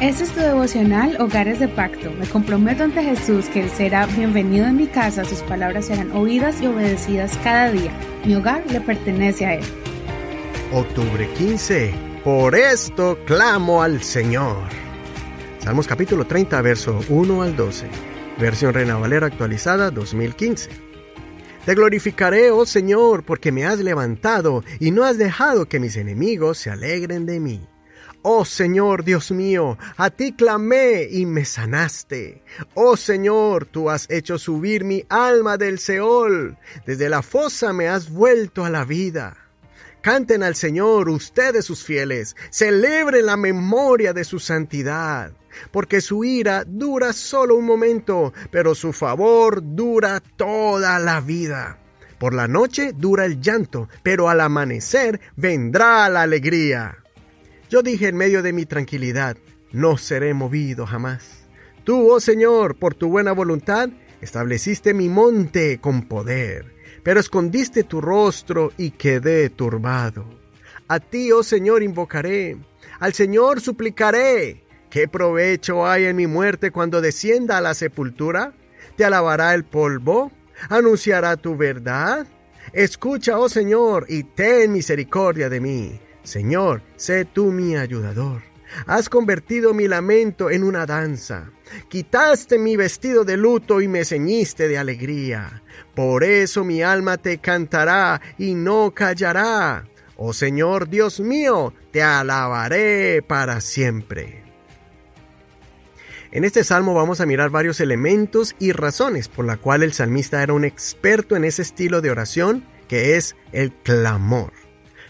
Este es tu devocional Hogares de Pacto. Me comprometo ante Jesús que Él será bienvenido en mi casa, sus palabras serán oídas y obedecidas cada día. Mi hogar le pertenece a Él. Octubre 15. Por esto clamo al Señor. Salmos capítulo 30, verso 1 al 12. Versión Reina Valera actualizada 2015. Te glorificaré, oh Señor, porque me has levantado y no has dejado que mis enemigos se alegren de mí. Oh Señor Dios mío, a ti clamé y me sanaste. Oh Señor, tú has hecho subir mi alma del Seol. Desde la fosa me has vuelto a la vida. Canten al Señor ustedes sus fieles, celebren la memoria de su santidad, porque su ira dura solo un momento, pero su favor dura toda la vida. Por la noche dura el llanto, pero al amanecer vendrá la alegría. Yo dije en medio de mi tranquilidad, no seré movido jamás. Tú, oh Señor, por tu buena voluntad, estableciste mi monte con poder, pero escondiste tu rostro y quedé turbado. A ti, oh Señor, invocaré, al Señor suplicaré. ¿Qué provecho hay en mi muerte cuando descienda a la sepultura? ¿Te alabará el polvo? ¿Anunciará tu verdad? Escucha, oh Señor, y ten misericordia de mí Señor, sé tú mi ayudador. Has convertido mi lamento en una danza. Quitaste mi vestido de luto y me ceñiste de alegría. Por eso mi alma te cantará y no callará. Oh Señor Dios mío, te alabaré para siempre. En este salmo vamos a mirar varios elementos y razones por la cual el salmista era un experto en ese estilo de oración que es el clamor.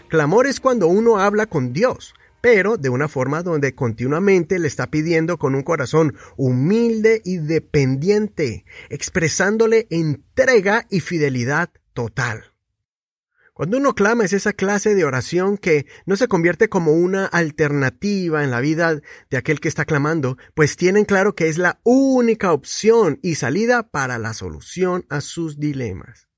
Clamor es cuando uno habla con Dios, pero de una forma donde continuamente le está pidiendo con un corazón humilde y dependiente, expresándole entrega y fidelidad total. Cuando uno clama es esa clase de oración que no se convierte como una alternativa en la vida de aquel que está clamando, pues tienen claro que es la única opción y salida para la solución a sus dilemas.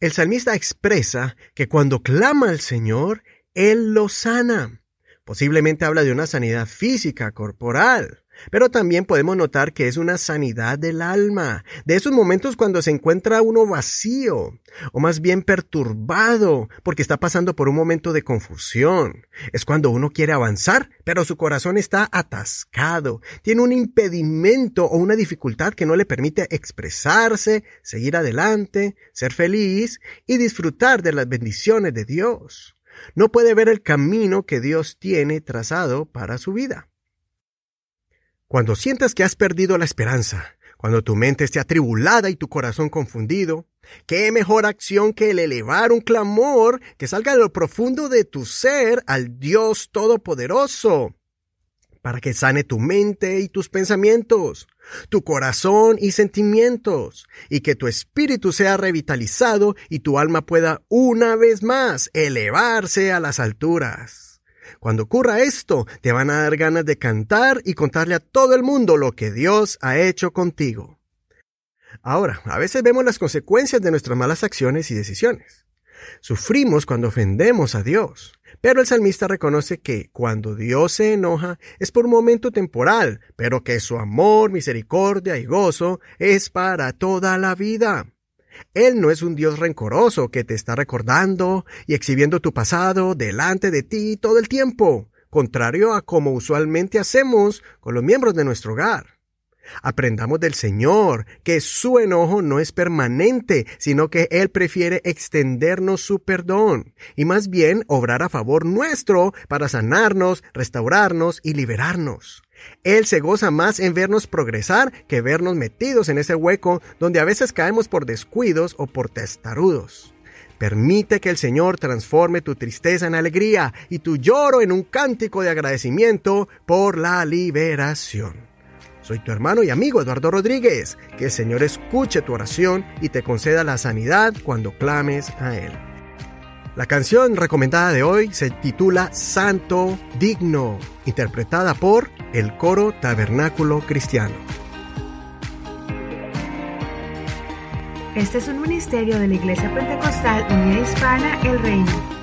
El salmista expresa que cuando clama al Señor, Él lo sana. Posiblemente habla de una sanidad física, corporal, pero también podemos notar que es una sanidad del alma, de esos momentos cuando se encuentra uno vacío, o más bien perturbado, porque está pasando por un momento de confusión. Es cuando uno quiere avanzar, pero su corazón está atascado, tiene un impedimento o una dificultad que no le permite expresarse, seguir adelante, ser feliz y disfrutar de las bendiciones de Dios. No puede ver el camino que Dios tiene trazado para su vida. Cuando sientas que has perdido la esperanza, cuando tu mente esté atribulada y tu corazón confundido, qué mejor acción que el elevar un clamor que salga de lo profundo de tu ser al Dios Todopoderoso, para que sane tu mente y tus pensamientos, tu corazón y sentimientos, y que tu espíritu sea revitalizado y tu alma pueda una vez más elevarse a las alturas. Cuando ocurra esto, te van a dar ganas de cantar y contarle a todo el mundo lo que Dios ha hecho contigo. Ahora, a veces vemos las consecuencias de nuestras malas acciones y decisiones. Sufrimos cuando ofendemos a Dios, pero el salmista reconoce que cuando Dios se enoja es por un momento temporal, pero que su amor, misericordia y gozo es para toda la vida. Él no es un Dios rencoroso que te está recordando y exhibiendo tu pasado delante de ti todo el tiempo, contrario a como usualmente hacemos con los miembros de nuestro hogar. Aprendamos del Señor que su enojo no es permanente, sino que Él prefiere extendernos su perdón y más bien obrar a favor nuestro para sanarnos, restaurarnos y liberarnos. Él se goza más en vernos progresar que vernos metidos en ese hueco donde a veces caemos por descuidos o por testarudos. Permite que el Señor transforme tu tristeza en alegría y tu lloro en un cántico de agradecimiento por la liberación. Soy tu hermano y amigo Eduardo Rodríguez. Que el Señor escuche tu oración y te conceda la sanidad cuando clames a Él. La canción recomendada de hoy se titula Santo Digno, interpretada por el coro Tabernáculo Cristiano. Este es un ministerio de la Iglesia Pentecostal Unida Hispana El Reino.